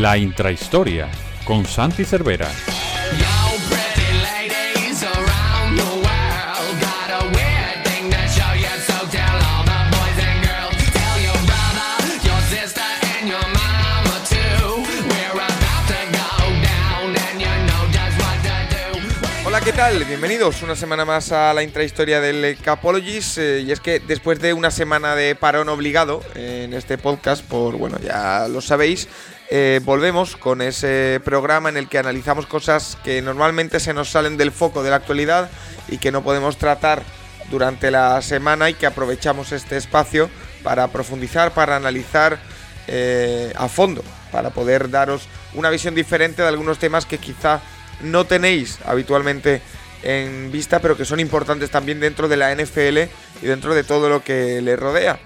La intrahistoria con Santi Cervera. ¿qué tal? Bienvenidos una semana más a la intrahistoria del Capologist. Eh, y es que después de una semana de parón obligado en este podcast, por bueno, ya lo sabéis, eh, volvemos con ese programa en el que analizamos cosas que normalmente se nos salen del foco de la actualidad y que no podemos tratar durante la semana y que aprovechamos este espacio para profundizar, para analizar eh, a fondo, para poder daros una visión diferente de algunos temas que quizá no tenéis habitualmente en vista, pero que son importantes también dentro de la NFL y dentro de todo lo que le rodea.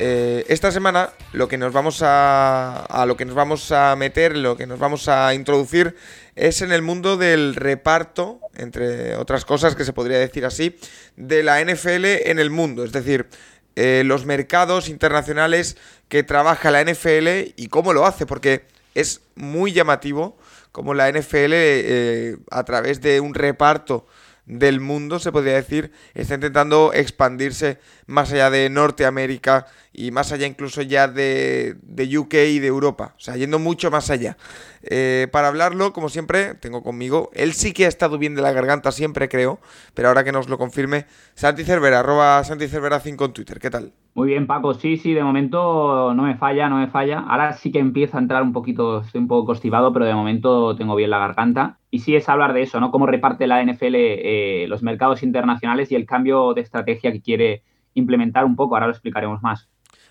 Eh, esta semana lo que nos vamos a, a lo que nos vamos a meter, lo que nos vamos a introducir es en el mundo del reparto, entre otras cosas que se podría decir así, de la NFL en el mundo, es decir, eh, los mercados internacionales que trabaja la NFL y cómo lo hace, porque es muy llamativo como la NFL eh, a través de un reparto del mundo, se podría decir, está intentando expandirse más allá de Norteamérica y más allá incluso ya de, de UK y de Europa, o sea, yendo mucho más allá. Eh, para hablarlo, como siempre, tengo conmigo, él sí que ha estado bien de la garganta siempre, creo, pero ahora que nos lo confirme, Santi Cervera, arroba Santi Cervera 5 en Twitter, ¿qué tal? Muy bien, Paco, sí, sí, de momento no me falla, no me falla. Ahora sí que empieza a entrar un poquito, estoy un poco constipado, pero de momento tengo bien la garganta. Y sí es hablar de eso, ¿no? Cómo reparte la NFL eh, los mercados internacionales y el cambio de estrategia que quiere implementar un poco. Ahora lo explicaremos más.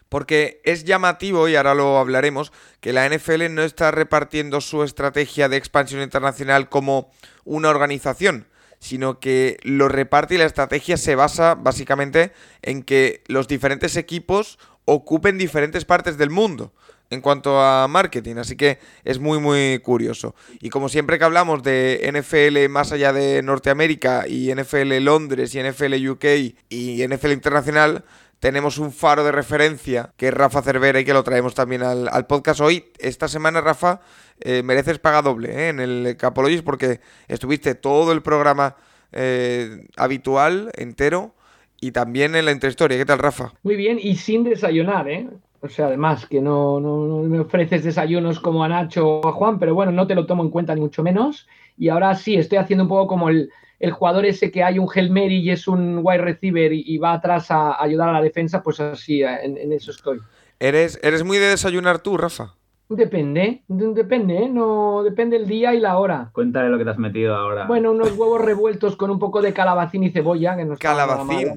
Porque es llamativo, y ahora lo hablaremos, que la NFL no está repartiendo su estrategia de expansión internacional como una organización, sino que lo reparte y la estrategia se basa básicamente en que los diferentes equipos ocupen diferentes partes del mundo en cuanto a marketing, así que es muy muy curioso. Y como siempre que hablamos de NFL más allá de Norteamérica y NFL Londres y NFL UK y NFL Internacional, tenemos un faro de referencia que es Rafa Cervera y que lo traemos también al, podcast hoy. Esta semana, Rafa, eh, mereces paga doble ¿eh? en el Capologis porque estuviste todo el programa eh, habitual, entero, y también en la intrahistoria. ¿Qué tal, Rafa? Muy bien, y sin desayunar, ¿eh? O sea, además, que no, no, no, me ofreces desayunos como a Nacho o a Juan, pero bueno, no te lo tomo en cuenta ni mucho menos. Y ahora sí, estoy haciendo un poco como el, el jugador ese que hay un Hail Mary y es un wide receiver y, y va atrás a ayudar a la defensa, pues así, en, en eso estoy. ¿Eres, ¿Eres muy de desayunar tú, Rafa? Depende, depende, ¿eh? no depende el día y la hora. Cuéntale lo que te has metido ahora. Bueno, unos huevos revueltos con un poco de calabacín y cebolla. Que no mal, ¿Calabacín?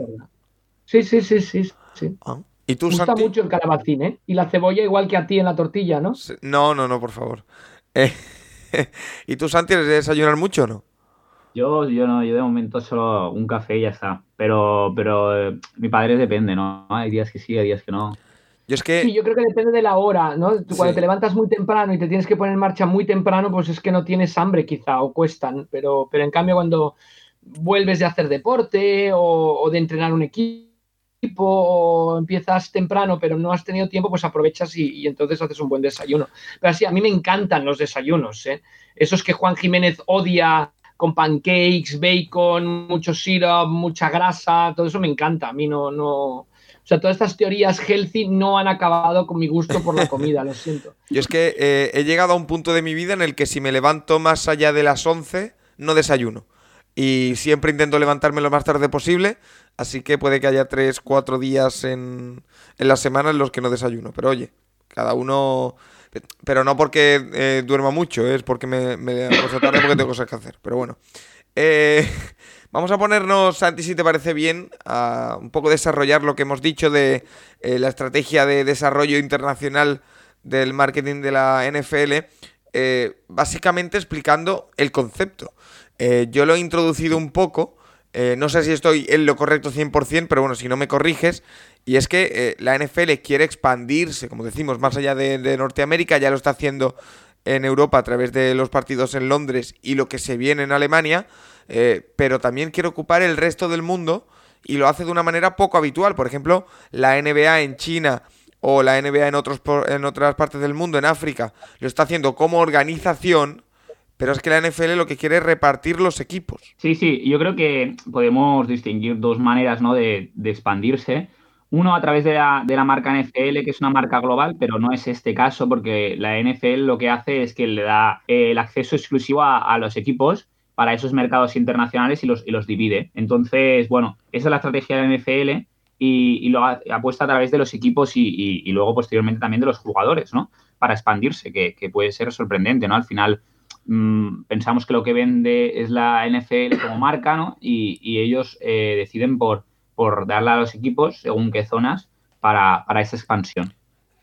sí, sí, sí, sí. sí. Ah. ¿Y tú, Me gusta Santi? mucho el calabacín, ¿eh? Y la cebolla igual que a ti en la tortilla, ¿no? No, no, no, por favor. Eh, ¿Y tú, Santi, eres de desayunar mucho o no? Yo, yo no, yo de momento solo un café y ya está. Pero, pero eh, mi padre depende, ¿no? Hay días que sí, hay días que no. Yo es que... Sí, yo creo que depende de la hora, ¿no? Tú Cuando Sí. te levantas muy temprano y te tienes que poner en marcha muy temprano, pues es que no tienes hambre quizá o cuestan, pero, pero en cambio cuando vuelves de hacer deporte o, o de entrenar un equipo o empiezas temprano pero no has tenido tiempo, pues aprovechas y, entonces haces un buen desayuno. Pero así, a mí me encantan los desayunos, ¿eh? Esos que Juan Jiménez odia con pancakes, bacon, mucho syrup, mucha grasa, todo eso me encanta. A mí no, no, o sea, todas estas teorías healthy no han acabado con mi gusto por la comida, lo siento. Yo es que eh, he llegado a un punto de mi vida en el que si me levanto más allá de las 11, no desayuno. Y siempre intento levantarme lo más tarde posible, así que puede que haya 3, 4 días en, en la semana en los que no desayuno. Pero oye, cada uno... Pero no porque eh, duerma mucho, es porque me, me acuesto tarde porque tengo cosas que hacer. Pero bueno. Eh, vamos a ponernos, Santi, si te parece bien, a un poco desarrollar lo que hemos dicho de eh, la estrategia de desarrollo internacional del marketing de la NFL, básicamente explicando el concepto. Eh, yo lo he introducido un poco, eh, no sé si estoy en lo correcto 100%, pero bueno, si no me corriges, y es que eh, la NFL quiere expandirse, como decimos, más allá de, Norteamérica, ya lo está haciendo en Europa a través de los partidos en Londres y lo que se viene en Alemania, pero también quiere ocupar el resto del mundo y lo hace de una manera poco habitual. Por ejemplo, la NBA en China o la NBA en, otros, en otras partes del mundo, en África, lo está haciendo como organización, pero es que la NFL lo que quiere es repartir los equipos. Sí, sí, yo creo que podemos distinguir dos maneras ¿no? de, expandirse. Uno a través de la, de la, marca NFL, que es una marca global, pero no es este caso porque la NFL lo que hace es que le da el acceso exclusivo a, los equipos para esos mercados internacionales y los, divide. Entonces, bueno, esa es la estrategia de la NFL y, lo apuesta a través de los equipos y, luego posteriormente también de los jugadores, ¿no? Para expandirse, que, puede ser sorprendente, ¿no? Al final mm, pensamos que lo que vende es la NFL como marca, ¿no? Y, ellos eh, deciden por, por darle a los equipos según qué zonas para, esa expansión.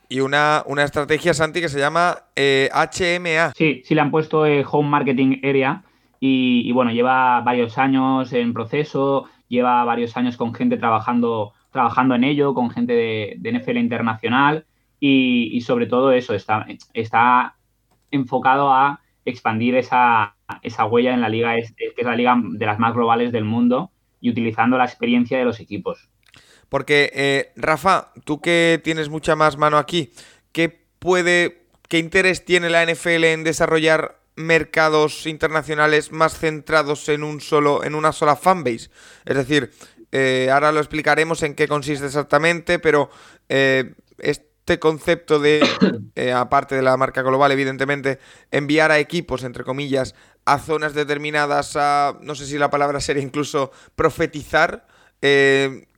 Y una, una, estrategia, Santi, que se llama HMA. Eh, sí, sí le han puesto eh, Home Marketing Area y, bueno, lleva varios años en proceso, lleva varios años con gente trabajando trabajando en ello con gente de, NFL internacional y, sobre todo eso, está, está enfocado a expandir esa, huella en la liga, que es la liga de las más globales del mundo y utilizando la experiencia de los equipos. Porque, eh, Rafa, tú que tienes mucha más mano aquí, ¿qué puede, qué interés tiene la NFL en desarrollar mercados internacionales más centrados en un solo, en una sola fanbase? Es decir, eh, ahora lo explicaremos en qué consiste exactamente, pero eh, este concepto de, eh, aparte de la marca global, evidentemente, enviar a equipos, entre comillas, a zonas determinadas, a, no sé si la palabra sería incluso profetizar,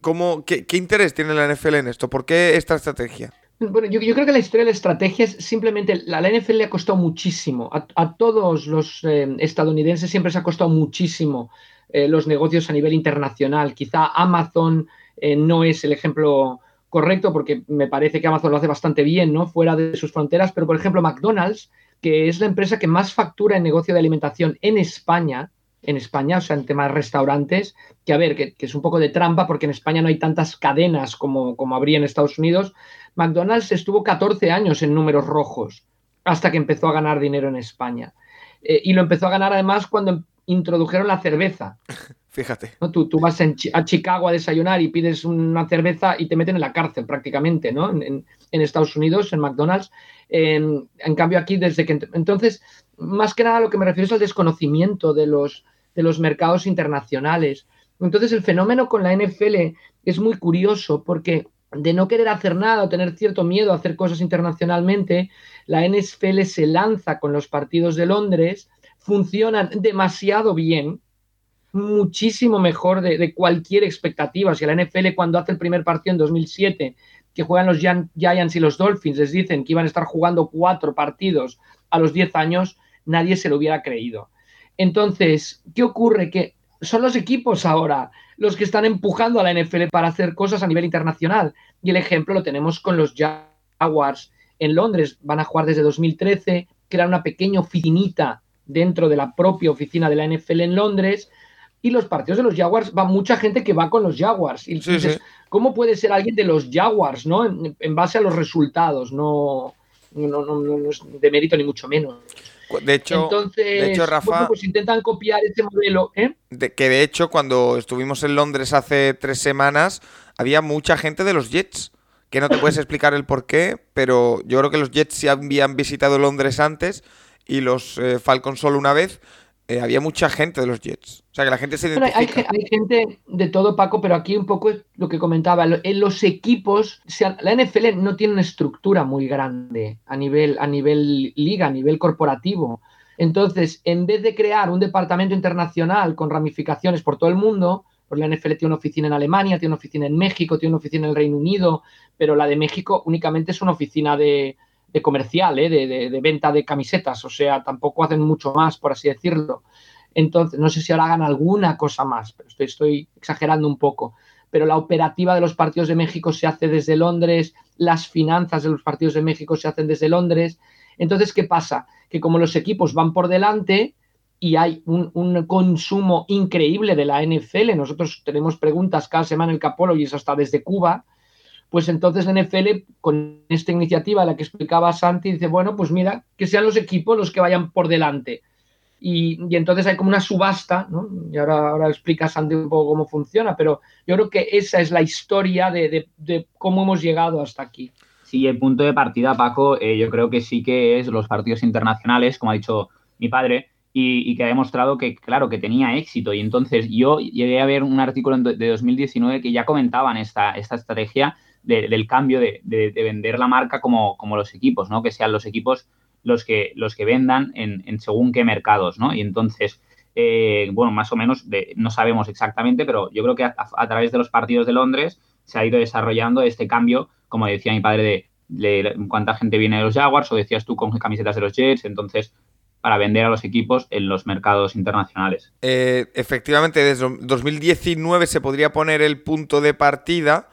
¿cómo, qué, interés tiene la NFL en esto? ¿Por qué esta estrategia? Bueno, yo, creo que la historia de la estrategia es simplemente, la, la NFL le ha costado muchísimo, a, todos los estadounidenses siempre se ha costado muchísimo eh, los negocios a nivel internacional. Quizá Amazon eh, no es el ejemplo correcto porque me parece que Amazon lo hace bastante bien, ¿no? Fuera de sus fronteras, pero por ejemplo McDonald's, que es la empresa que más factura en negocio de alimentación en España, en España, o sea, en temas restaurantes, que a ver, que, es un poco de trampa porque en España no hay tantas cadenas como, como habría en Estados Unidos. McDonald's estuvo 14 años en números rojos hasta que empezó a ganar dinero en España. Eh, y lo empezó a ganar además cuando introdujeron la cerveza. Fíjate. Tú, vas a Chicago a desayunar y pides una cerveza y te meten en la cárcel prácticamente, ¿no? En, Estados Unidos, en McDonald's. En, cambio aquí, desde que... Entonces, más que nada lo que me refiero es al desconocimiento de los, de los mercados internacionales. Entonces, el fenómeno con la NFL es muy curioso porque de no querer hacer nada o tener cierto miedo a hacer cosas internacionalmente, la NFL se lanza con los partidos de Londres funcionan demasiado bien, muchísimo mejor de, cualquier expectativa. Si la NFL cuando hace el primer partido en 2007, que juegan los Giants y los Dolphins, les dicen que iban a estar jugando cuatro partidos a los 10 años, nadie se lo hubiera creído. Entonces, ¿qué ocurre? Que son los equipos ahora los que están empujando a la NFL para hacer cosas a nivel internacional. Y el ejemplo lo tenemos con los Jaguars en Londres. Van a jugar desde 2013, crear una pequeña oficinita dentro de la propia oficina de la NFL en Londres. Y los partidos de los Jaguars, va mucha gente que va con los Jaguars. Y dices, ¿cómo puede ser alguien de los Jaguars, no? En, base a los resultados, no, no, no, no, es de mérito ni mucho menos. De hecho, Entonces, de hecho Rafa, pues intentan copiar ese modelo. ¿eh? De, que de hecho, cuando estuvimos en Londres hace tres semanas, había mucha gente de los Jets. Que no te puedes explicar el por qué, pero yo creo que los Jets sí habían visitado Londres antes y los eh, Falcons solo una vez, eh, había mucha gente de los Jets. O sea, que la gente se identifica. hay, gente de todo, Paco, pero aquí un poco es lo que comentaba. En los equipos, la NFL no tiene una estructura muy grande a nivel, a nivel liga, a nivel corporativo. Entonces, en vez de crear un departamento internacional con ramificaciones por todo el mundo, pues la NFL tiene una oficina en Alemania, tiene una oficina en México, tiene una oficina en el Reino Unido, pero la de México únicamente es una oficina de, de comercial, ¿eh? de, venta de camisetas, o sea, tampoco hacen mucho más, por así decirlo. Entonces, no sé si ahora hagan alguna cosa más, pero estoy, exagerando un poco. Pero la operativa de los partidos de México se hace desde Londres, las finanzas de los partidos de México se hacen desde Londres. Entonces, ¿qué pasa? Que como los equipos van por delante y hay un, un consumo increíble de la NFL, nosotros tenemos preguntas cada semana en el Capologist hasta desde Cuba, pues entonces la NFL, con esta iniciativa, la que explicaba Santi, dice, bueno, pues mira, que sean los equipos los que vayan por delante. Y, entonces hay como una subasta, ¿no? Y ahora, ahora explica Santi un poco cómo funciona, pero yo creo que esa es la historia de, cómo hemos llegado hasta aquí. Sí, el punto de partida, Paco, eh, yo creo que sí que es los partidos internacionales, como ha dicho mi padre, y, que ha demostrado que, claro, que tenía éxito. Y entonces yo llegué a ver un artículo de 2019 que ya comentaban esta, esta estrategia del cambio de, vender la marca como, los equipos, ¿no? Que sean los equipos los que, los que vendan en, según qué mercados, ¿no? Y entonces, eh, bueno, más o menos, no sabemos exactamente, pero yo creo que a, través de los partidos de Londres se ha ido desarrollando este cambio como decía mi padre, de, cuánta gente viene de los Jaguars, o decías tú con camisetas de los Jets, entonces para vender a los equipos en los mercados internacionales. Eh, efectivamente, desde 2019 se podría poner el punto de partida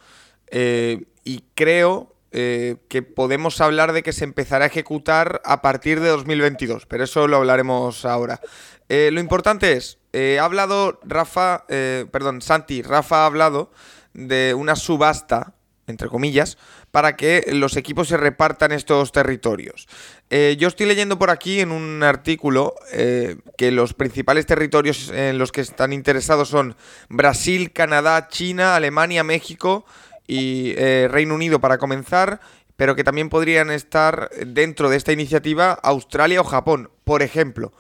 eh, y creo eh, que podemos hablar de que se empezará a ejecutar a partir de 2022, pero eso lo hablaremos ahora. lo importante es, ha hablado Rafa, perdón, Santi, Rafa ha hablado de una subasta entre comillas, para que los equipos se repartan estos territorios. Eh, yo estoy leyendo por aquí en un artículo eh, que los principales territorios en los que están interesados son Brasil, Canadá, China, Alemania, México y eh, Reino Unido para comenzar, pero que también podrían estar dentro de esta iniciativa Australia o Japón, por ejemplo.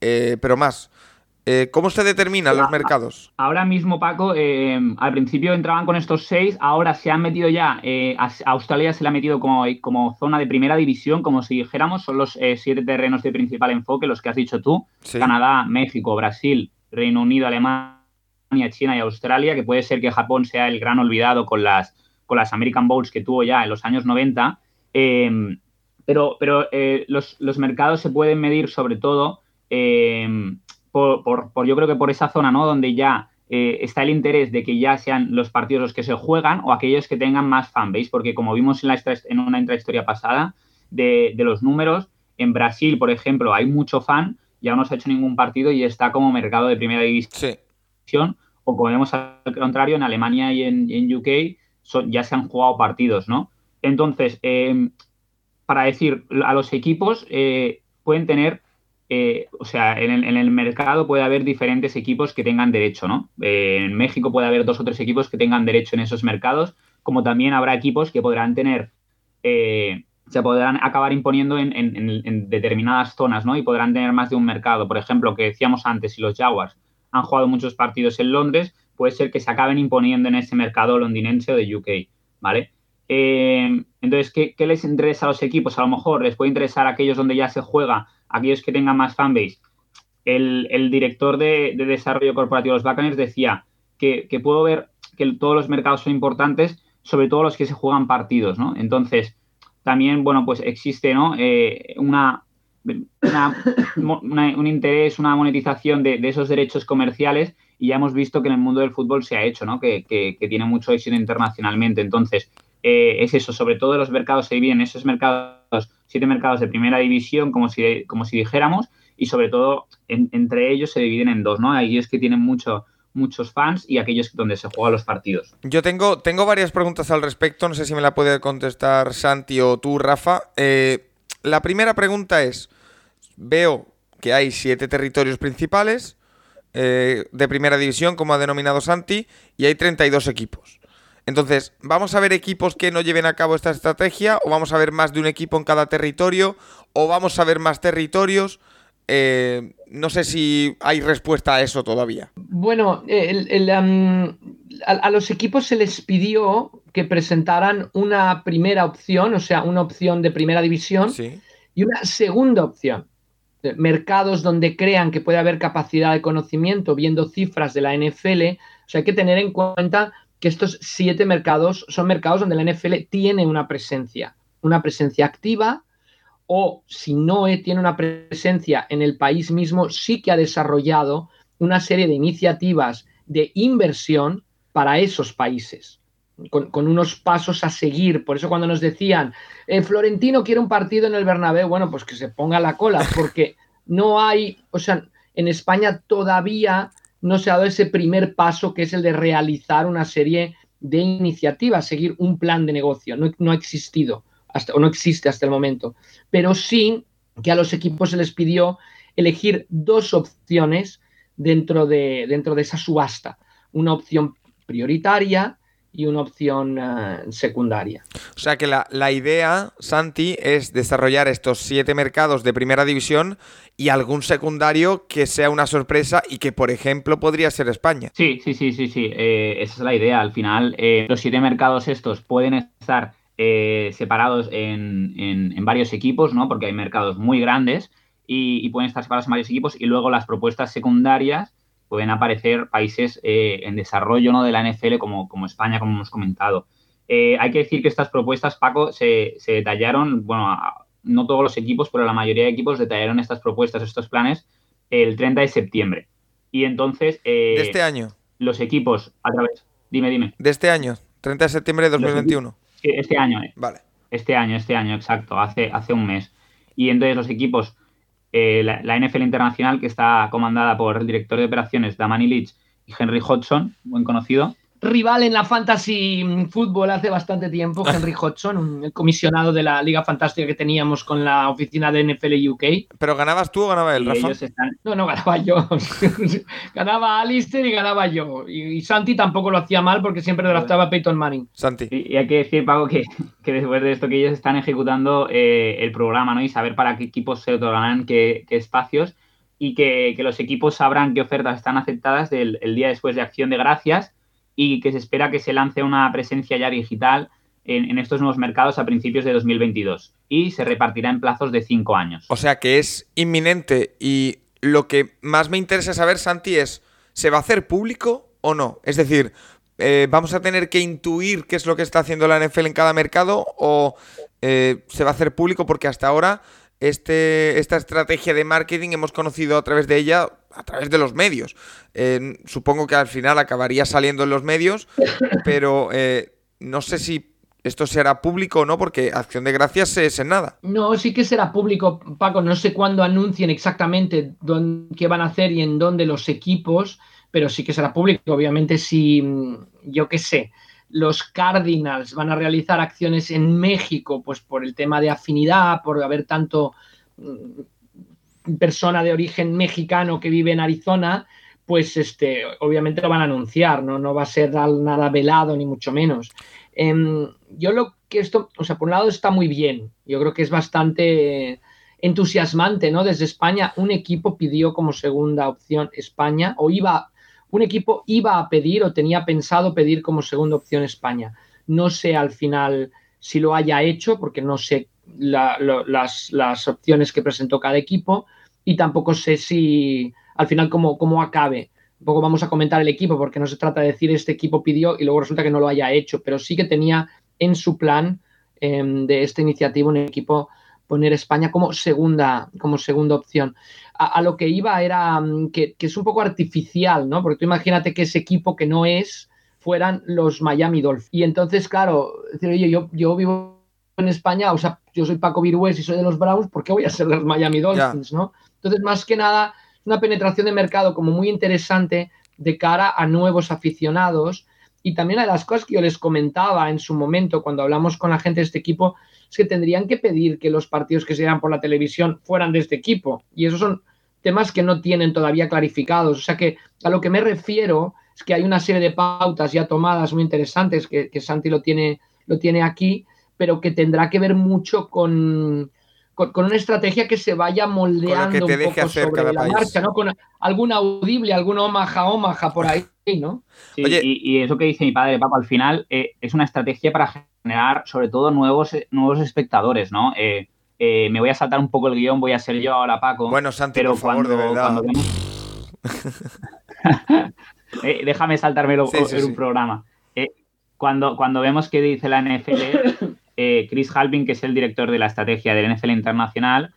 pero más. Eh, ¿Cómo se determinan los mercados? Ahora mismo, Paco, eh, al principio entraban con estos seis, ahora se han metido ya, eh, a Australia se le ha metido como, como zona de primera división, como si dijéramos, son los siete terrenos de principal enfoque, los que has dicho tú, Canadá, México, Brasil, Reino Unido, Alemania, China y Australia, que puede ser que Japón sea el gran olvidado con las, con las American Bowls que tuvo ya en los años 90, pero, pero los, los, mercados se pueden medir sobre todo por, yo creo que por esa zona, ¿no? Donde ya eh, está el interés de que ya sean los partidos los que se juegan o aquellos que tengan más fanbase, porque como vimos en, la en una intrahistoria pasada de, los números, en Brasil, por ejemplo, hay mucho fan, ya no se ha hecho ningún partido y está como mercado de primera división, o como vemos al contrario, en Alemania y en, UK ya se han jugado partidos, ¿no? Entonces, eh, para decir, a los equipos eh, pueden tener eh, o sea, en el, mercado puede haber diferentes equipos que tengan derecho, ¿no? Eh, en México puede haber dos o tres equipos que tengan derecho en esos mercados, como también habrá equipos que podrán tener, se podrán acabar imponiendo en, determinadas zonas, ¿no? Y podrán tener más de un mercado. Por ejemplo, que decíamos antes, si los Jaguars han jugado muchos partidos en Londres, puede ser que se acaben imponiendo en ese mercado londinense o de UK, ¿vale? entonces, ¿qué, ¿qué les interesa a los equipos? A lo mejor les puede interesar a aquellos donde ya se juega aquellos que tengan más fanbase. El, el director de, desarrollo corporativo de los Buccaneers decía que, puedo ver que todos los mercados son importantes, sobre todo los que se juegan partidos, ¿no? Entonces, también, bueno, pues existe, ¿no? Eh, una, un interés, una monetización de, esos derechos comerciales y ya hemos visto que en el mundo del fútbol se ha hecho, ¿no? Que, que, tiene mucho éxito internacionalmente. Entonces, eh, es eso, sobre todo los mercados se dividen esos mercados siete mercados de primera división, como si, como si dijéramos, y sobre todo entre ellos se dividen en dos, ¿no? Aquellos que tienen mucho, muchos fans y aquellos donde se juegan los partidos. Yo tengo, tengo varias preguntas al respecto, no sé si me la puede contestar Santi o tú, Rafa. Eh, la primera pregunta es, veo que hay siete territorios principales eh, de primera división, como ha denominado Santi, y hay 32 equipos. Entonces, ¿vamos a ver equipos que no lleven a cabo esta estrategia? ¿O vamos a ver más de un equipo en cada territorio? ¿O vamos a ver más territorios? Eh, no sé si hay respuesta a eso todavía. Bueno, a, los equipos se les pidió que presentaran una primera opción, o sea, una opción de primera división y una segunda opción. Mercados donde crean que puede haber capacidad de conocimiento, viendo cifras de la NFL. O sea, hay que tener en cuenta que estos siete mercados son mercados donde la NFL tiene una presencia, una presencia activa o si no tiene una presencia en el país mismo, sí que ha desarrollado una serie de iniciativas de inversión para esos países. Con, unos pasos a seguir. Por eso cuando nos decían, eh, Florentino quiere un partido en el Bernabéu, bueno, pues que se ponga la cola, porque no hay, o sea, en España todavía no se ha dado ese primer paso que es el de realizar una serie de iniciativas, seguir un plan de negocio. No, ha existido hasta, o no existe hasta el momento. Pero sí que a los equipos se les pidió elegir dos opciones dentro de, dentro de esa subasta. Una opción prioritaria y una opción eh, secundaria. O sea que la, la, idea, Santi, es desarrollar estos siete mercados de primera división y algún secundario que sea una sorpresa y que, por ejemplo, podría ser España. Sí, sí, sí, sí, sí. Eh, esa es la idea. Al final, eh, los siete mercados estos pueden estar separados en, en, varios equipos, ¿no? Porque hay mercados muy grandes y, y pueden estar separados en varios equipos y luego las propuestas secundarias pueden aparecer países eh, en desarrollo ¿no? de la NFL como, como España, como hemos comentado. Eh, hay que decir que estas propuestas, Paco, se, detallaron, bueno, no todos los equipos, pero la mayoría de equipos detallaron estas propuestas, estos planes, el 30 de septiembre. Y entonces... Eh, de este año. Los equipos, a través... Dime, dime. De este año, 30 de septiembre de 2021. Este año. Vale. Este año, este año, exacto, hace, hace un mes. Y entonces los equipos eh, la, NFL Internacional, que está comandada por el director de operaciones Damani Leach y Henry Hodgson, buen conocido, rival en la fantasy fútbol hace bastante tiempo, Henry Hodgson, el comisionado de la Liga Fantástica que teníamos con la oficina de NFL UK. ¿Pero ganabas tú o ganaba él, Rafa? No, no, ganaba yo. ganaba Alistair y ganaba yo. Y, Santi tampoco lo hacía mal porque siempre draftaba a Peyton Manning. Santi. Y, hay que decir, Pago, que, después de esto que ellos están ejecutando eh, el programa, ¿no? Y saber para qué equipos se otorgarán qué, qué espacios y que, los equipos sabrán qué ofertas están aceptadas el día después de Acción de Gracias y que se espera que se lance una presencia ya digital en, estos nuevos mercados a principios de 2022 y se repartirá en plazos de cinco años. O sea que es inminente y lo que más me interesa saber, Santi, es, ¿se va a hacer público o no? Es decir, eh, ¿vamos a tener que intuir qué es lo que está haciendo la NFL en cada mercado o eh, se va a hacer público porque hasta ahora este, esta estrategia de marketing hemos conocido a través de ella, a través de los medios. Eh, supongo que al final acabaría saliendo en los medios, pero eh, no sé si esto será público o no, porque Acción de Gracias es en nada. No, sí que será público, Paco. No sé cuándo anuncien exactamente dónde, qué van a hacer y en dónde los equipos, pero sí que será público. Obviamente, si yo qué sé, los Cardinals van a realizar acciones en México, pues por el tema de afinidad, por haber tanto mm, persona de origen mexicano que vive en Arizona, pues este, obviamente lo van a anunciar, ¿no? No va a ser nada velado, ni mucho menos. Em, yo lo que esto, o sea, por un lado está muy bien. Yo creo que es bastante entusiasmante, ¿no? Desde España, un equipo pidió como segunda opción España, o iba un equipo iba a pedir o tenía pensado pedir como segunda opción España. No sé al final si lo haya hecho, porque no sé las, opciones que presentó cada equipo y tampoco sé si al final cómo, cómo acabe. Un poco vamos a comentar el equipo, porque no se trata de decir este equipo pidió y luego resulta que no lo haya hecho, pero sí que tenía en su plan em, de esta iniciativa un equipo poner España como segunda, como segunda opción a, lo que iba era mm, que, es un poco artificial, ¿no? Porque tú imagínate que ese equipo que no es fueran los Miami Dolphins. Y entonces, claro, decir, oye, yo, yo vivo en España, o sea, yo soy Paco Virués y soy de los Browns, ¿por qué voy a ser de los Miami Dolphins, no? Entonces, más que nada, una penetración de mercado como muy interesante de cara a nuevos aficionados. Y también a las cosas que yo les comentaba en su momento cuando hablamos con la gente de este equipo, que tendrían que pedir que los partidos que se dan por la televisión fueran de este equipo. Y esos son temas que no tienen todavía clarificados. O sea que a lo que me refiero es que hay una serie de pautas ya tomadas muy interesantes que, Santi lo tiene, lo tiene aquí, pero que tendrá que ver mucho con, con, una estrategia que se vaya moldeando un poco sobre la marcha, ¿no? Con algún audible, algún omaja, omaja por ahí, ¿no? y, eso que dice mi padre, Paco, al final eh, es una estrategia para generar sobre todo nuevos, nuevos espectadores, ¿no? Eh, eh, me voy a saltar un poco el guion, voy a ser yo ahora, Paco. Bueno, Santi, pero por favor, de verdad. Eh, déjame saltármelo en un programa. cuando, cuando vemos que dice la NFL, Chris Halvin, que es el director de la estrategia del NFL Internacional,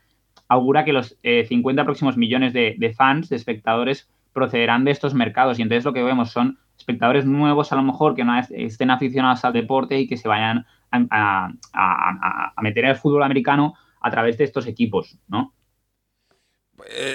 augura que los 50 próximos millones de, de fans, de espectadores, procederán de estos mercados. Y entonces lo que vemos son espectadores nuevos a lo mejor que no estén aficionados al deporte y que se vayan a, meter al fútbol americano a través de estos equipos, ¿no?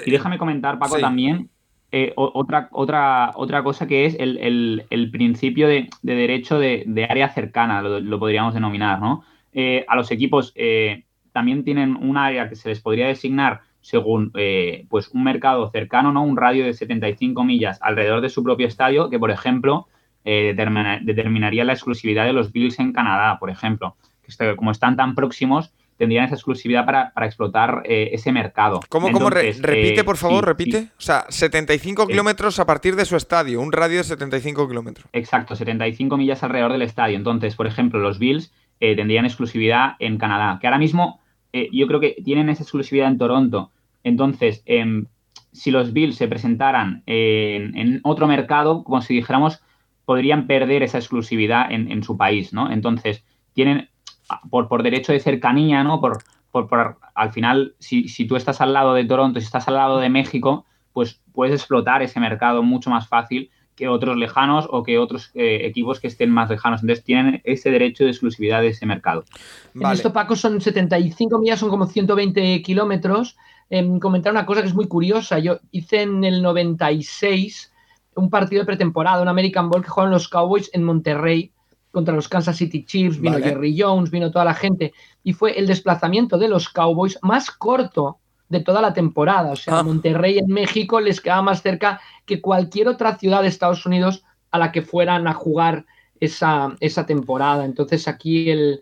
y déjame comentar, Paco, también eh, otra, otra, otra cosa que es el, principio de, derecho de, área cercana, lo, podríamos denominar, ¿no? Eh, a los equipos eh, también tienen un área que se les podría designar según eh, pues un mercado cercano, ¿no? Un radio de 75 millas alrededor de su propio estadio, que por ejemplo eh, determinaría la exclusividad de los Bills en Canadá, por ejemplo. Que como están tan próximos, tendrían esa exclusividad para, explotar eh, ese mercado. ¿Cómo, cómo repite, por favor, repite? O sea, 75 kilómetros a partir de su estadio, un radio de 75 kilómetros. Exacto, 75 millas alrededor del estadio. Entonces, por ejemplo, los Bills tendrían exclusividad en Canadá, que ahora mismo yo creo que tienen esa exclusividad en Toronto. Entonces, em, si los Bills se presentaran en, otro mercado, como si dijéramos, podrían perder esa exclusividad en, su país, ¿no? Entonces, tienen, por, por derecho de cercanía, ¿no? Por, por, al final, si, si, tú estás al lado de Toronto, si estás al lado de México, pues puedes explotar ese mercado mucho más fácil que otros lejanos o que otros eh, equipos que estén más lejanos. Entonces tienen ese derecho de exclusividad de ese mercado. En esto, Paco, son 75 millas, son como 120 kilómetros comentar una cosa que es muy curiosa. Yo hice en el 96 un partido de pretemporada, un American Bowl que jugaron los Cowboys en Monterrey contra los Kansas City Chiefs, vino Jerry Jones, vino toda la gente, y fue el desplazamiento de los Cowboys más corto de toda la temporada. O sea, ah. Monterrey en México les quedaba más cerca que cualquier otra ciudad de Estados Unidos a la que fueran a jugar esa, esa temporada. Entonces aquí el,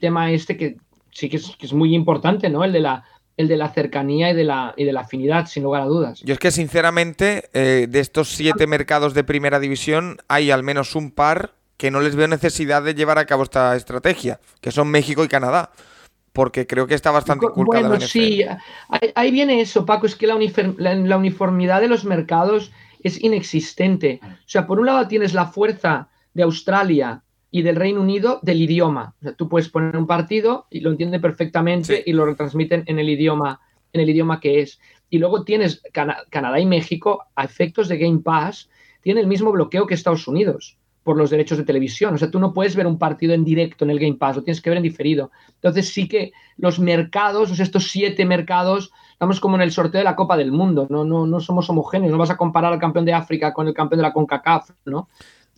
tema este que sí que es, que es, muy importante, ¿no? El de la el de la cercanía y de la, y de la afinidad, sin lugar a dudas. Yo es que sinceramente, eh, de estos siete mercados de primera división, hay al menos un par que no les veo necesidad de llevar a cabo esta estrategia, que son México y Canadá. Porque creo que está bastante inculcada Bueno, sí, ahí, viene eso, Paco, es que la, la uniformidad de los mercados es inexistente. O sea, por un lado tienes la fuerza de Australia, y del Reino Unido del idioma. O sea, tú puedes poner un partido y lo entiende perfectamente y lo retransmiten en el idioma en el idioma que es. Y luego tienes Canadá y México a efectos de Game Pass tiene el mismo bloqueo que Estados Unidos por los derechos de televisión. O sea, tú no puedes ver un partido en directo en el Game Pass, lo tienes que ver en diferido. Entonces sí que los mercados, o sea, estos siete mercados, estamos como en el sorteo de la Copa del Mundo, no, no, no somos homogéneos, no vas a comparar al campeón de África con el campeón de la CONCACAF, ¿no?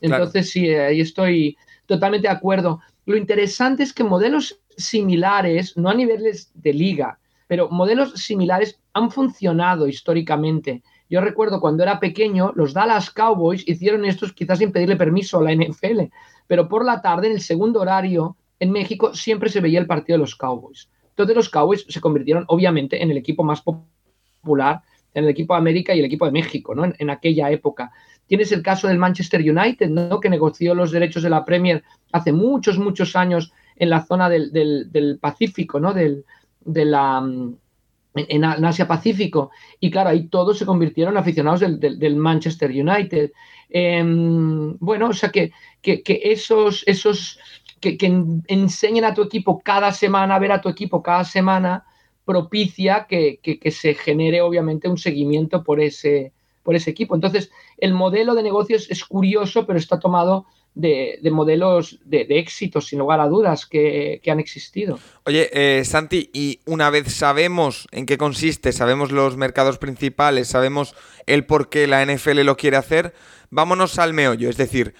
Entonces sí, ahí estoy, totalmente de acuerdo. Lo interesante es que modelos similares, no a niveles de liga, pero modelos similares han funcionado históricamente. Yo recuerdo cuando era pequeño, los Dallas Cowboys hicieron esto quizás sin pedirle permiso a la NFL, pero por la tarde, en el segundo horario, en México siempre se veía el partido de los Cowboys. Entonces los Cowboys se convirtieron obviamente en el equipo más popular, en el equipo de América y el equipo de México, ¿no? en aquella época. Tienes el caso del Manchester United, ¿no? que negoció los derechos de la Premier hace muchos, muchos años en la zona del, Pacífico, ¿no? Del, de la, en, Asia Pacífico. Y claro, ahí todos se convirtieron aficionados del, Manchester United. Em, bueno, o sea que, que, esos, esos que, que, enseñen a tu equipo cada semana, ver a tu equipo cada semana, propicia que, se genere obviamente un seguimiento por ese, por ese equipo. Entonces, el modelo de negocios es curioso, pero está tomado de, modelos de, éxito, sin lugar a dudas, que, han existido. Oye, eh, Santi, y una vez sabemos en qué consiste, sabemos los mercados principales, sabemos el por qué la NFL lo quiere hacer, vámonos al meollo. Es decir,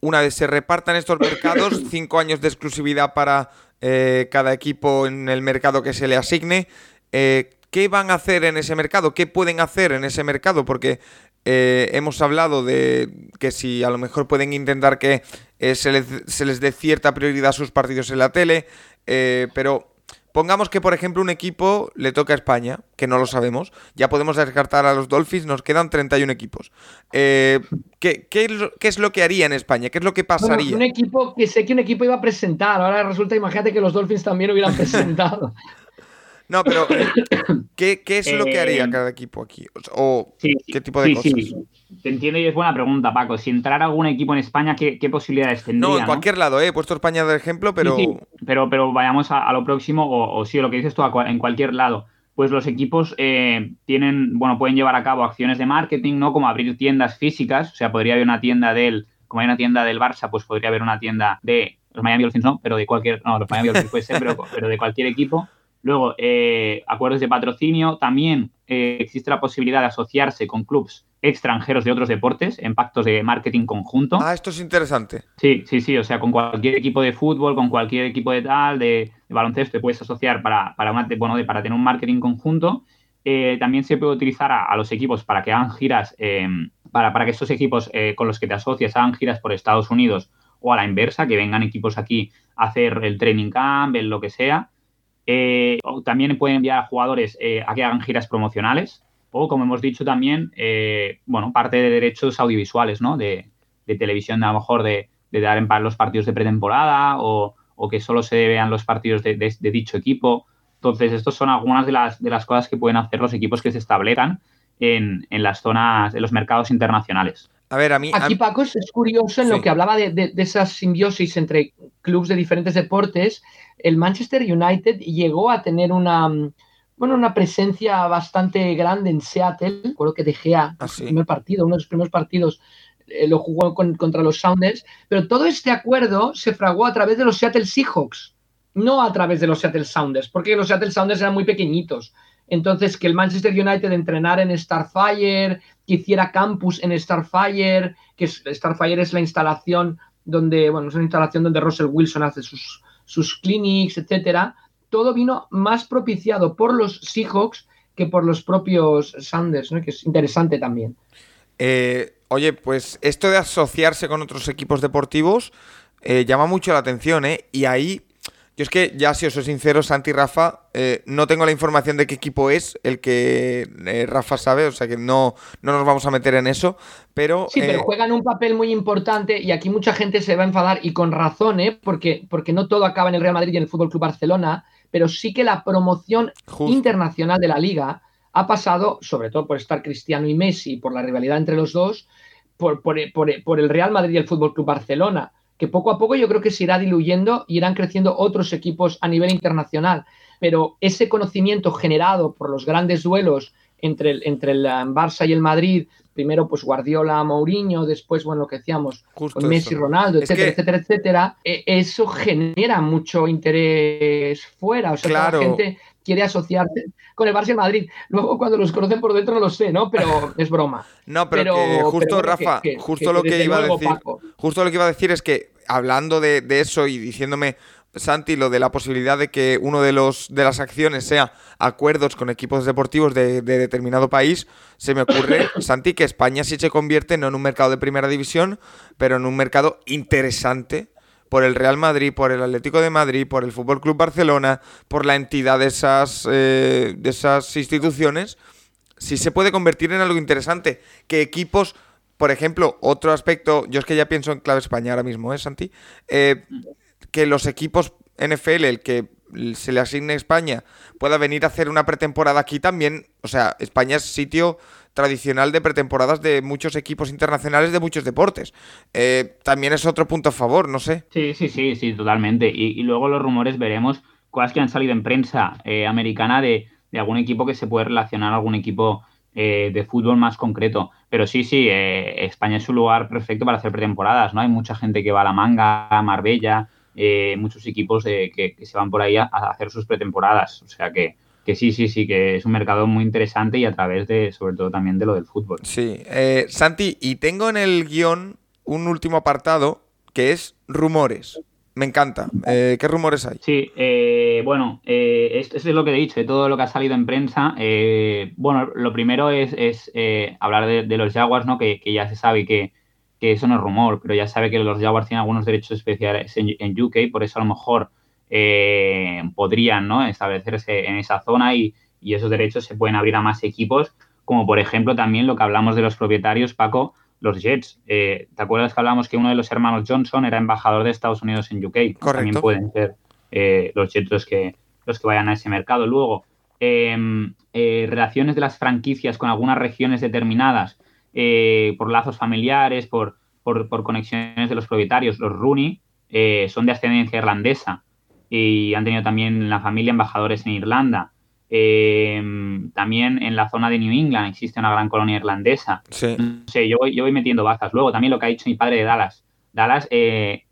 una vez se repartan estos mercados, cinco años de exclusividad para eh, cada equipo en el mercado que se le asigne. Eh, ¿Qué van a hacer en ese mercado? ¿Qué pueden hacer en ese mercado? Porque eh, hemos hablado de que si a lo mejor pueden intentar que eh, se, les, dé cierta prioridad a sus partidos en la tele, eh, pero pongamos que por ejemplo un equipo le toca a España, que no lo sabemos, ya podemos descartar a los Dolphins, nos quedan 31 equipos. ¿qué, es lo, que haría en España? ¿Qué es lo que pasaría? un equipo que sé que un equipo iba a presentar, ahora resulta, imagínate que los Dolphins también hubieran presentado. No, pero ¿qué, es lo que haría eh, cada equipo aquí? ¿O qué tipo de cosas? Sí, Te entiendo y es buena pregunta, Paco. Si entrara algún equipo en España, ¿qué, posibilidades tendría? No, en cualquier lado, ¿eh? He puesto España de ejemplo, pero... pero, pero vayamos a, lo próximo, o, sí, lo que dices tú, en cualquier lado. Pues los equipos eh, tienen, bueno, pueden llevar a cabo acciones de marketing, ¿no? Como abrir tiendas físicas, o sea, podría haber una tienda del, como hay una tienda del Barça, pues podría haber una tienda de los Miami Dolphins, no, pero de cualquier, no, los Miami Dolphins puede ser, pero, pero de cualquier equipo Luego, eh, acuerdos de patrocinio. También eh, existe la posibilidad de asociarse con clubes extranjeros de otros deportes en pactos de marketing conjunto. Ah, esto es interesante. Sí, sí, sí. O sea, con cualquier equipo de fútbol, con cualquier equipo de tal, de, baloncesto, te puedes asociar para, para, bueno, para tener un marketing conjunto. Eh, también se puede utilizar a, los equipos para que hagan giras para, para que estos equipos eh, con los que te asocias hagan giras por Estados Unidos o a la inversa, que vengan equipos aquí a hacer el training camp, el lo que sea. Eh, también pueden enviar a jugadores eh, a que hagan giras promocionales o, como hemos dicho también, bueno, parte de derechos audiovisuales, ¿no? De, televisión, a lo mejor de, dar en los partidos de pretemporada o, que solo se vean los partidos de, dicho equipo. Entonces, estas son algunas de las, de las cosas que pueden hacer los equipos que se establezcan en, las zonas, en los mercados internacionales. A ver, a mí. Aquí, Paco, es curioso en lo que hablaba de, de, esa simbiosis entre clubes de diferentes deportes. El Manchester United llegó a tener una, bueno, una presencia bastante grande en Seattle. Recuerdo que dejé a ah, el primer partido, uno de los primeros partidos eh, lo jugó contra los Sounders. Pero todo este acuerdo se fraguó a través de los Seattle Seahawks, no a través de los Seattle Sounders, porque los Seattle Sounders eran muy pequeñitos. Entonces, que el Manchester United entrenara en Starfire, que hiciera campus en Starfire, que Starfire es la instalación donde, bueno, es una instalación donde Russell Wilson hace sus, sus clinics, etcétera. Todo vino más propiciado por los Seahawks que por los propios Sanders, ¿no? que es interesante también. Eh, oye, pues esto de asociarse con otros equipos deportivos eh, llama mucho la atención, ¿eh? Y ahí yo es que, ya si os soy sincero, Santi y Rafa, eh, no tengo la información de qué equipo es el que eh, Rafa sabe, o sea que no, no nos vamos a meter en eso, pero... Sí, pero eh, juegan un papel muy importante y aquí mucha gente se va a enfadar y con razón, ¿eh? Porque, porque no todo acaba en el Real Madrid y en el Fútbol Club Barcelona, pero sí que la promoción internacional de la liga ha pasado, sobre todo por estar Cristiano y Messi, por la rivalidad entre los dos, por, por, por el Real Madrid y el Fútbol Club Barcelona que poco a poco yo creo que se irá diluyendo y irán creciendo otros equipos a nivel internacional. Pero ese conocimiento generado por los grandes duelos entre el, entre el Barça y el Madrid, primero pues Guardiola, Mourinho, después, bueno, lo que decíamos, con Messi, Ronaldo, etcétera, etcétera, etcétera, eso genera mucho interés fuera. O sea, la gente quiere asociarse con el Barça y el Madrid. Luego, cuando los conocen por dentro, no lo sé, ¿no? Pero es broma. No, pero, justo, Rafa, justo lo que iba a decir. Justo lo que iba a decir es que, hablando de, eso y diciéndome. Santi, lo de la posibilidad de que uno de los de las acciones sea acuerdos con equipos deportivos de, de determinado país, se me ocurre, Santi, que España sí se convierte no en un mercado de primera división, pero en un mercado interesante por el Real Madrid, por el Atlético de Madrid, por el Fútbol Club Barcelona, por la entidad de esas, eh, de esas instituciones, sí se puede convertir en algo interesante. Que equipos, por ejemplo, otro aspecto, yo es que ya pienso en clave España ahora mismo, ¿eh, Santi? Eh, que los equipos NFL, el que se le asigne a España, pueda venir a hacer una pretemporada aquí también. O sea, España es sitio tradicional de pretemporadas de muchos equipos internacionales de muchos deportes. Eh, también es otro punto a favor, no sé. Sí, sí, sí, sí, totalmente. Y, luego los rumores veremos cosas que han salido en prensa eh, americana de, algún equipo que se puede relacionar a algún equipo eh, de fútbol más concreto. Pero sí, sí, España es un lugar perfecto para hacer pretemporadas, ¿no? Hay mucha gente que va a la manga, a Marbella, muchos equipos que, que, se van por ahí a hacer sus pretemporadas. O sea que que sí, sí, sí, que es un mercado muy interesante y a través de, sobre todo también de lo del fútbol. Sí, eh, Santi, y tengo en el guion un último apartado que es rumores. Me encanta. Eh, ¿Qué rumores hay? Sí, eh, bueno, esto, es lo que he dicho, de todo lo que ha salido en prensa. bueno, lo primero es, hablar de, los Jaguars, ¿no? Que, ya se sabe que, eso no es rumor, pero ya sabe que los Jaguars tienen algunos derechos especiales en, en UK, por eso a lo mejor eh, podrían ¿no? establecerse en esa zona y, esos derechos se pueden abrir a más equipos, como por ejemplo también lo que hablamos de los propietarios, Paco, los Jets. Eh, ¿Te acuerdas que hablamos que uno de los hermanos Johnson era embajador de Estados Unidos en UK? También pueden ser eh, los Jets los que, los que vayan a ese mercado. Luego, em, relaciones de las franquicias con algunas regiones determinadas por lazos familiares, por, por, por, conexiones de los propietarios. Los Rooney son de ascendencia irlandesa y han tenido también en la familia embajadores en Irlanda. Eh, también en la zona de New England existe una gran colonia irlandesa. Sí. No sé, yo voy, yo voy metiendo bazas. Luego también lo que ha dicho mi padre de Dallas. Dallas, eh,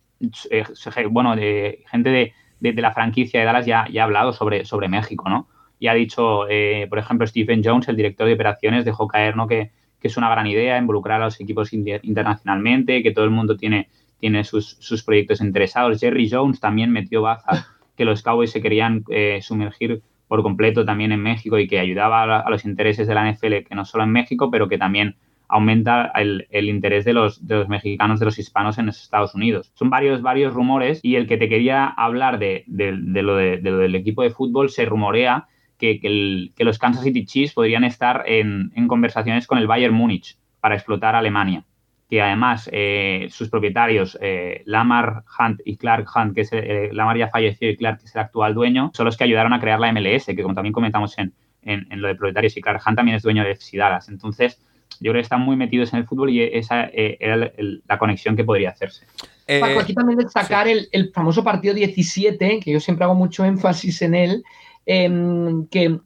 eh, bueno, de gente de, de, la franquicia de Dallas ya, ya, ha hablado sobre, sobre México, ¿no? Y ha dicho, por ejemplo, Stephen Jones, el director de operaciones, dejó caer, ¿no? Que, que es una gran idea involucrar a los equipos internacionalmente, que todo el mundo tiene tiene sus, sus proyectos interesados. Jerry Jones también metió baza que los Cowboys se querían eh, sumergir por completo también en México y que ayudaba a, los intereses de la NFL, que no solo en México, pero que también aumenta el, interés de los, de los, mexicanos, de los hispanos en Estados Unidos. Son varios, varios rumores y el que te quería hablar de, lo, del equipo de fútbol se rumorea que, los Kansas City Chiefs podrían estar en, conversaciones con el Bayern Múnich para explotar Alemania que además eh, sus propietarios, eh, Lamar Hunt y Clark Hunt, que es eh, Lamar ya falleció y Clark, que es el actual dueño, son los que ayudaron a crear la MLS, que como también comentamos en, en, lo de propietarios, y Clark Hunt también es dueño de FC Dallas. Entonces, yo creo que están muy metidos en el fútbol y esa eh, era la conexión que podría hacerse. Eh, Paco, aquí también destacar el, famoso partido 17, que yo siempre hago mucho énfasis en él, em, que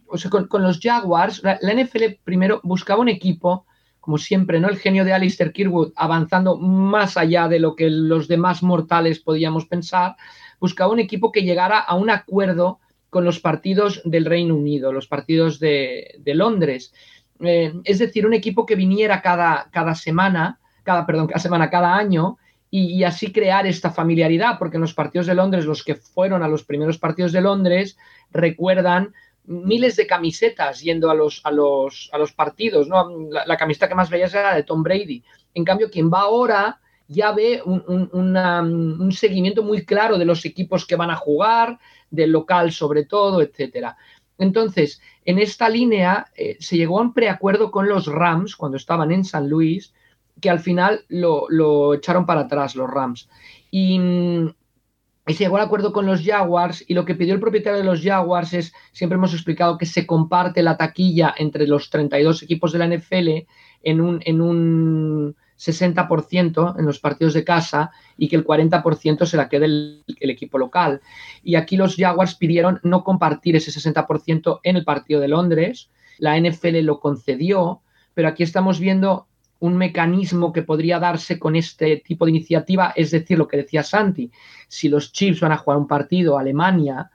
con, los Jaguars, la, NFL primero buscaba un equipo, como siempre, ¿no? El genio de Alistair Kirwood avanzando más allá de lo que los demás mortales podíamos pensar, buscaba un equipo que llegara a un acuerdo con los partidos del Reino Unido, los partidos de, Londres. Eh, es decir, un equipo que viniera cada semana, cada, perdón, cada semana, cada año, y, así crear esta familiaridad, porque en los partidos de Londres, los que fueron a los primeros partidos de Londres, recuerdan miles de camisetas yendo a los, a los, a los partidos, ¿no? La, camiseta que más veías era la de Tom Brady. En cambio, quien va ahora ya ve un, un, seguimiento muy claro de los equipos que van a jugar, del local sobre todo, etcétera. Entonces, en esta línea eh, se llegó a un preacuerdo con los Rams cuando estaban en San Luis, que al final lo, echaron para atrás los Rams. Y, se llegó al acuerdo con los Jaguars y lo que pidió el propietario de los Jaguars es, siempre hemos explicado que se comparte la taquilla entre los 32 equipos de la NFL en un, en un 60% en los partidos de casa y que el 40% se la quede el, equipo local. Y aquí los Jaguars pidieron no compartir ese 60% en el partido de Londres. La NFL lo concedió, pero aquí estamos viendo un mecanismo que podría darse con este tipo de iniciativa, es decir, lo que decía Santi, si los Chiefs van a jugar un partido a Alemania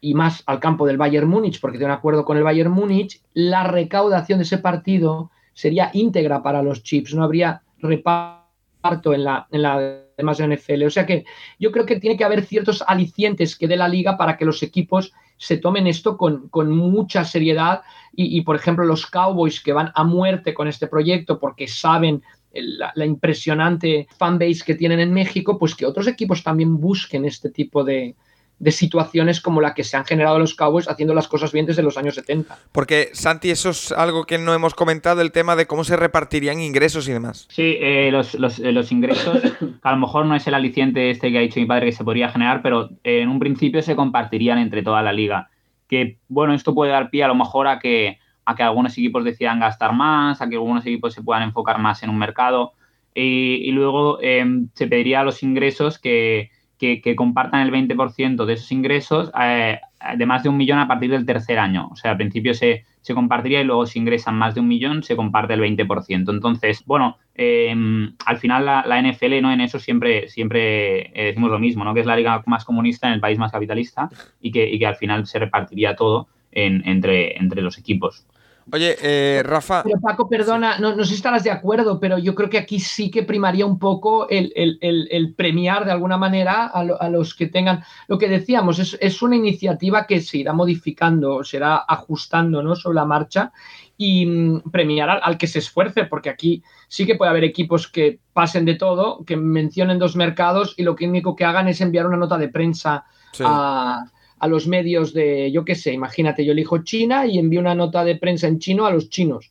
y más al campo del Bayern Múnich, porque tienen un acuerdo con el Bayern Múnich, la recaudación de ese partido sería íntegra para los Chiefs, no habría reparto en la, en la demás NFL. O sea que yo creo que tiene que haber ciertos alicientes que dé la liga para que los equipos se tomen esto con, mucha seriedad y, por ejemplo, los Cowboys que van a muerte con este proyecto porque saben la, la, impresionante fanbase que tienen en México, pues que otros equipos también busquen este tipo de, de situaciones como la que se han generado los Cowboys haciendo las cosas bien desde los años 70. Porque, Santi, eso es algo que no hemos comentado, el tema de cómo se repartirían ingresos y demás. Sí, eh, los, eh, ingresos, a lo mejor no es el aliciente este que ha dicho mi padre que se podría generar, pero eh, en un principio se compartirían entre toda la liga. Que, bueno, esto puede dar pie a lo mejor a que, a que algunos equipos decidan gastar más, a que algunos equipos se puedan enfocar más en un mercado. Y, y luego se pediría a los ingresos que que, compartan el 20% de esos ingresos eh, de más de un millón a partir del tercer año. O sea, al principio se, compartiría y luego si ingresan más de un millón se comparte el 20%. Entonces, bueno, em, al final la, NFL no en eso siempre, siempre eh, decimos lo mismo, ¿no? que es la liga más comunista en el país más capitalista y que, y que al final se repartiría todo entre, entre los equipos. Oye, eh, Rafa. Pero Paco, perdona, no, no, sé si estarás de acuerdo, pero yo creo que aquí sí que primaría un poco el, premiar de alguna manera a, los que tengan. Lo que decíamos, es, una iniciativa que se irá modificando, será ajustando ¿no? sobre la marcha y mm, premiar al, que se esfuerce, porque aquí sí que puede haber equipos que pasen de todo, que mencionen dos mercados y lo único que hagan es enviar una nota de prensa a a los medios de, yo qué sé, imagínate, yo elijo China y envío una nota de prensa en chino a los chinos.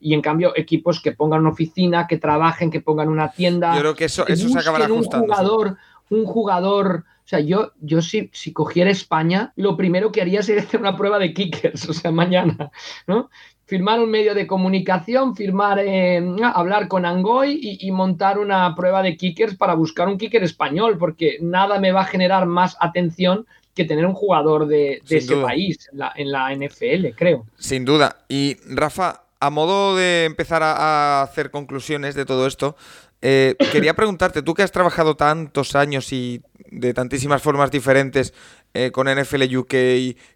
Y en cambio, equipos que pongan una oficina, que trabajen, que pongan una tienda. Yo creo que eso, eso se acabará ajustando. Un jugador, un jugador. O sea, yo, yo si, si cogiera España, lo primero que haría sería hacer una prueba de kickers, o sea, mañana, ¿no? Firmar un medio de comunicación, firmar, eh, hablar con Angoy y, y, montar una prueba de kickers para buscar un kicker español, porque nada me va a generar más atención que tener un jugador de, ese país en la, NFL, creo. Sin duda. Y Rafa, a modo de empezar a, hacer conclusiones de todo esto, eh, quería preguntarte, tú que has trabajado tantos años y de tantísimas formas diferentes eh, con NFL UK,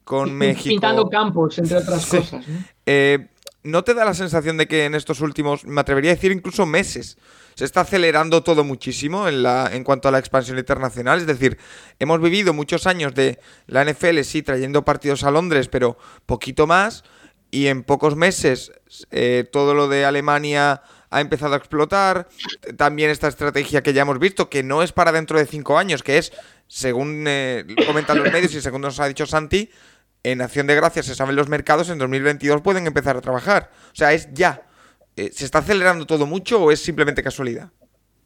con México. Pintando campos, entre otras cosas. Eh, ¿No te da la sensación de que en estos últimos, me atrevería a decir incluso meses, se está acelerando todo muchísimo en, la, en cuanto a la expansión internacional. Es decir, hemos vivido muchos años de la NFL, sí, trayendo partidos a Londres, pero poquito más. y en pocos meses eh, todo lo de Alemania ha empezado a explotar. También esta estrategia que ya hemos visto, que no es para dentro de cinco años, que es, según eh, comentan los medios y según nos ha dicho Santi, en Acción de Gracias se saben los mercados, en 2022 pueden empezar a trabajar. O sea, es ya. Eh, ¿Se está acelerando todo mucho o es simplemente casualidad?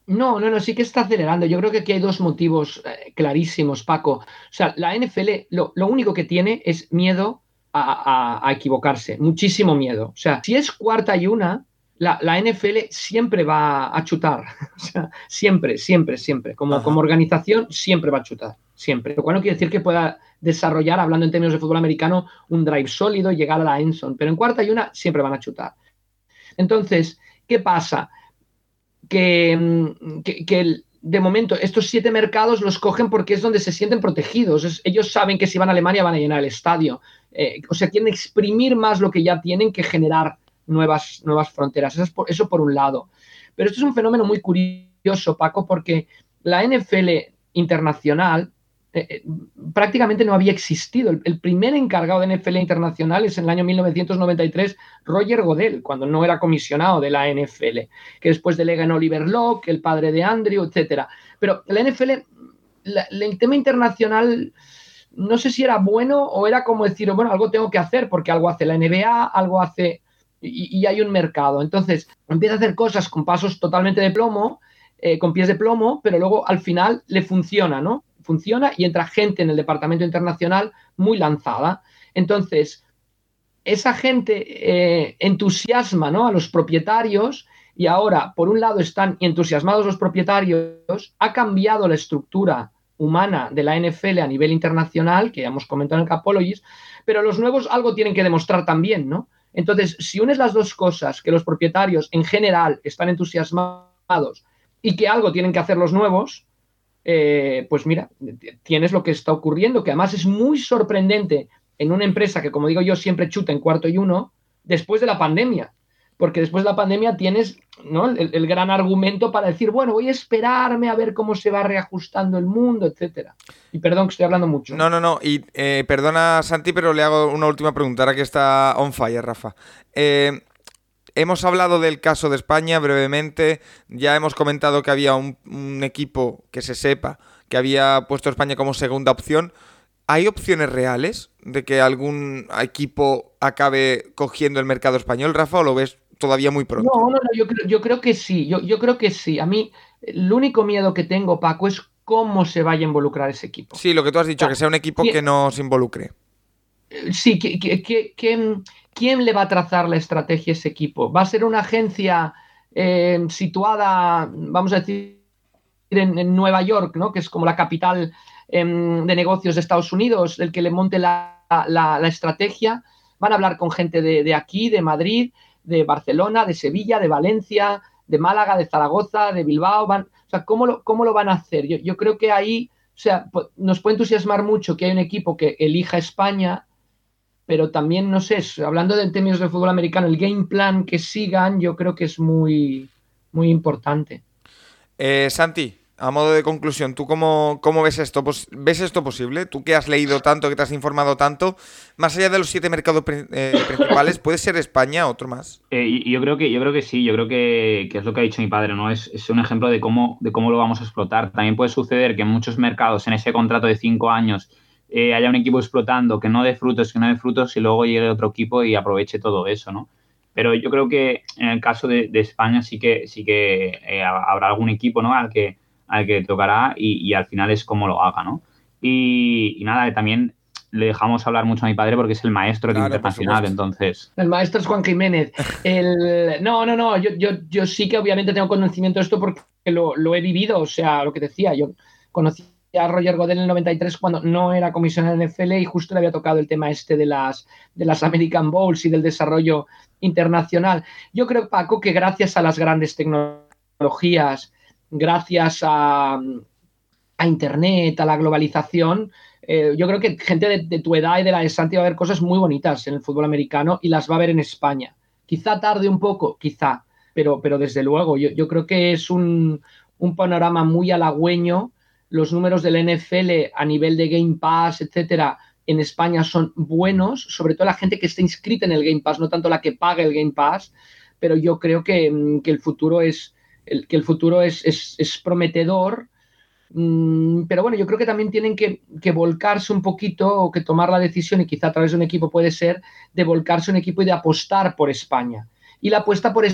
No, no, no, sí que está acelerando. Yo creo que aquí hay dos motivos eh, clarísimos, Paco. O sea, la NFL lo, único que tiene es miedo a, equivocarse, muchísimo miedo. O sea, si es cuarta y una, la, NFL siempre va a chutar. o sea, siempre, siempre, siempre. Como, como organización, siempre va a chutar. Siempre. Lo cual no quiere decir que pueda desarrollar, hablando en términos de fútbol americano, un drive sólido y llegar a la Enson. Pero en cuarta y una siempre van a chutar. Entonces, ¿qué pasa? Que, mm, de momento estos siete mercados los cogen porque es donde se sienten protegidos. ellos saben que si van a Alemania van a llenar el estadio. Eh, o sea, quieren exprimir más lo que ya tienen que generar nuevas, nuevas fronteras. Eso, por, eso por un lado. Pero esto es un fenómeno muy curioso, Paco, porque la NFL internacional eh, eh, prácticamente no había existido. El, primer encargado de NFL internacional es en el año 1993 Roger Godel, cuando no era comisionado de la NFL, que después delega en Oliver Locke, el padre de Andrew, etc. Pero la NFL, el tema internacional, no sé si era bueno o era como decir, bueno, algo tengo que hacer porque algo hace la NBA, algo hace... Y, hay un mercado. Entonces, empieza a hacer cosas con pasos totalmente de plomo, eh, con pies de plomo, pero luego al final le funciona, ¿no? Funciona y entra gente en el departamento internacional muy lanzada. Entonces, esa gente eh, entusiasma ¿no? a los propietarios y ahora, por un lado, están entusiasmados los propietarios, ha cambiado la estructura humana de la NFL a nivel internacional, que ya hemos comentado en el Capologist, pero los nuevos algo tienen que demostrar también, ¿no? Entonces, si unes las dos cosas, que los propietarios en general están entusiasmados y que algo tienen que hacer los nuevos, eh, pues mira, tienes lo que está ocurriendo, que además es muy sorprendente en una empresa que, como digo yo, siempre chuta en cuarto y uno, después de la pandemia. Porque después de la pandemia tienes el, gran argumento para decir, bueno, voy a esperarme a ver cómo se va reajustando el mundo, etcétera. Y perdón que estoy hablando mucho. No, no, no. Y eh, perdona, Santi, pero le hago una última pregunta, ahora que está on fire, Rafa. Eh, Hemos hablado del caso de España brevemente, ya hemos comentado que había un, equipo que se sepa que había puesto a España como segunda opción. ¿Hay opciones reales de que algún equipo acabe cogiendo el mercado español, Rafa, o lo ves todavía muy pronto? No, no, no, yo creo, que sí, yo, creo que sí. A mí, el único miedo que tengo, Paco, es cómo se vaya a involucrar ese equipo. Sí, lo que tú has dicho, que sea un equipo que no se involucre. Sí, ¿quién le va a trazar la estrategia a ese equipo? ¿Va a ser una agencia eh, situada, vamos a decir, en, Nueva York, ¿no? que es como la capital em, de negocios de Estados Unidos, el que le monte la, estrategia? Van a hablar con gente de, aquí, de Madrid, de Barcelona, de Sevilla, de Valencia, de Málaga, de Zaragoza, de Bilbao. O sea, ¿cómo lo, cómo lo van a hacer? Yo, yo creo que ahí, o sea, nos puede entusiasmar mucho que hay un equipo que elija España pero también, no sé, hablando de términos de fútbol americano, el game plan que sigan yo creo que es muy, muy importante. Eh, Santi, a modo de conclusión, ¿tú cómo, cómo, ves esto? Pues, ¿Ves esto posible? Tú que has leído tanto, que te has informado tanto, más allá de los siete mercados eh, principales, ¿puede ser España otro más? Eh, yo, creo que, yo creo que sí, yo creo que, es lo que ha dicho mi padre, ¿no? Es, es, un ejemplo de cómo, de cómo lo vamos a explotar. También puede suceder que en muchos mercados, en ese contrato de cinco años, eh, haya un equipo explotando que no dé frutos, que no dé frutos y luego llegue otro equipo y aproveche todo eso, ¿no? Pero yo creo que en el caso de, España sí que sí que eh, habrá algún equipo, ¿no? Al que al que tocará y, al final es como lo haga, ¿no? Y, nada, también le dejamos hablar mucho a mi padre porque es el maestro internacional, entonces. El maestro es Juan Jiménez. El... No, no, no, yo, yo, yo sí que obviamente tengo conocimiento de esto porque lo, lo he vivido, o sea, lo que decía, yo conocí a Roger Godel en el 93 cuando no era comisionado en NFL y justo le había tocado el tema este de las, de las American Bowls y del desarrollo internacional. Yo creo, Paco, que gracias a las grandes tecnologías, gracias a, a Internet, a la globalización, eh, yo creo que gente de, tu edad y de la de Santi va a ver cosas muy bonitas en el fútbol americano y las va a ver en España. Quizá tarde un poco, quizá, pero, pero desde luego, yo, yo creo que es un, un panorama muy halagüeño los números del NFL a nivel de Game Pass, etcétera, en España son buenos, sobre todo la gente que está inscrita en el Game Pass, no tanto la que paga el Game Pass, pero yo creo que, mm, el futuro es, que el futuro es, es, prometedor. Mm, pero bueno, yo creo que también tienen que, que, volcarse un poquito o que tomar la decisión, y quizá a través de un equipo puede ser, de volcarse un equipo y de apostar por España. Y la apuesta por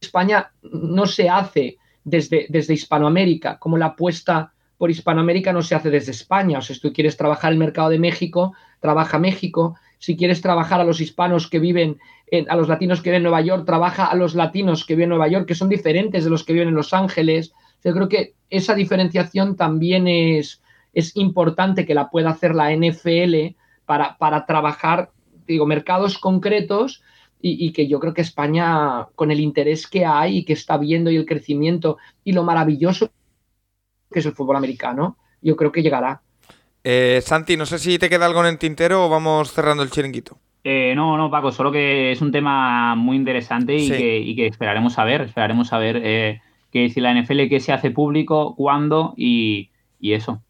España no se hace desde, desde Hispanoamérica, como la apuesta por Hispanoamérica no se hace desde España. O sea, si tú quieres trabajar el mercado de México, trabaja México. Si quieres trabajar a los hispanos que viven, en, a los latinos que viven en Nueva York, trabaja a los latinos que viven en Nueva York, que son diferentes de los que viven en Los Ángeles. Yo creo que esa diferenciación también es, es importante que la pueda hacer la NFL para, para trabajar, digo, mercados concretos y, y, que yo creo que España, con el interés que hay y que está viendo y el crecimiento y lo maravilloso que es el fútbol americano, yo creo que llegará. Eh, Santi, no sé si te queda algo en el tintero o vamos cerrando el chiringuito. Eh, no, no, Paco, solo que es un tema muy interesante y, que, esperaremos a ver, esperaremos a ver eh, que si la NFL que se hace público, cuándo y, eso.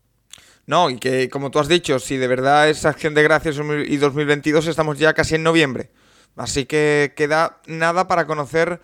No, y que como tú has dicho, si de verdad es acción de gracias y 2022 estamos ya casi en noviembre. Así que queda nada para conocer,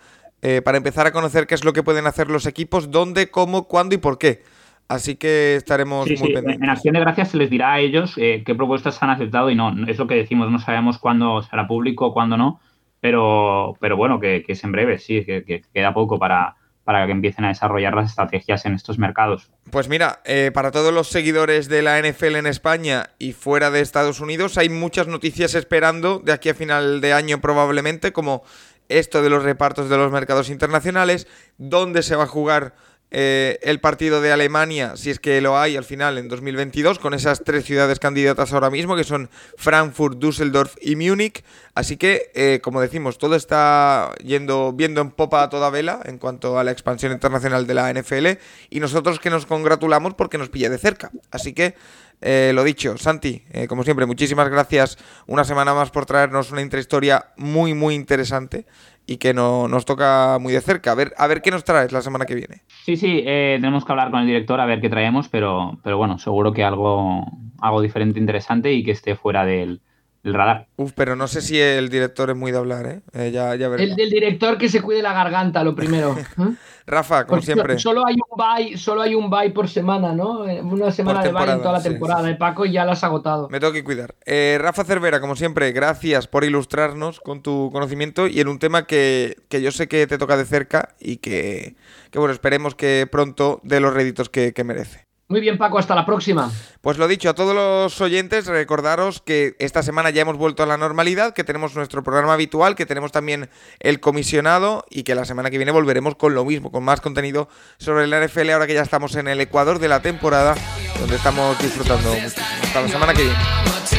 para empezar a conocer qué es lo que pueden hacer los equipos, dónde, cómo, cuándo y por qué. Así que estaremos muy pendientes. En acción de gracias se les dirá a ellos eh, qué propuestas han aceptado y no, es lo que decimos, no sabemos cuándo será público, cuándo no, pero, pero bueno, que, es en breve, sí, que, queda poco para, para que empiecen a desarrollar las estrategias en estos mercados. Pues mira, eh, para todos los seguidores de la NFL en España y fuera de Estados Unidos, hay muchas noticias esperando de aquí a final de año probablemente, como esto de los repartos de los mercados internacionales, dónde se va a jugar eh, el partido de Alemania, si es que lo hay al final en 2022, con esas tres ciudades candidatas ahora mismo, que son Frankfurt, Düsseldorf y Múnich. Así que, eh, como decimos, todo está yendo viendo en popa a toda vela en cuanto a la expansión internacional de la NFL y nosotros que nos congratulamos porque nos pilla de cerca. Así que, eh, lo dicho, Santi, como siempre, muchísimas gracias una semana más por traernos una intrahistoria muy, muy interesante y que no, nos toca muy de cerca. A ver, a ver qué nos traes la semana que viene. Sí, sí, eh, tenemos que hablar con el director a ver qué traemos, pero, pero bueno, seguro que algo, algo diferente, interesante y que esté fuera del, radar. Uf, pero no sé si el director es muy de hablar, ¿eh? eh ya, ya el del director que se cuide la garganta, lo primero. ¿eh? Rafa, como siempre. Solo hay un bye, solo hay un bye por semana, ¿no? Una semana de bye en toda la temporada. de Paco ya la has agotado. Me tengo que cuidar. Eh, Rafa Cervera, como siempre, gracias por ilustrarnos con tu conocimiento y en un tema que, que yo sé que te toca de cerca y que, que bueno, esperemos que pronto dé los réditos que, que merece. Muy bien, Paco, hasta la próxima. Pues lo dicho, a todos los oyentes, recordaros que esta semana ya hemos vuelto a la normalidad, que tenemos nuestro programa habitual, que tenemos también el comisionado y que la semana que viene volveremos con lo mismo, con más contenido sobre la NFL, ahora que ya estamos en el Ecuador de la temporada, donde estamos disfrutando. Hasta la semana que viene.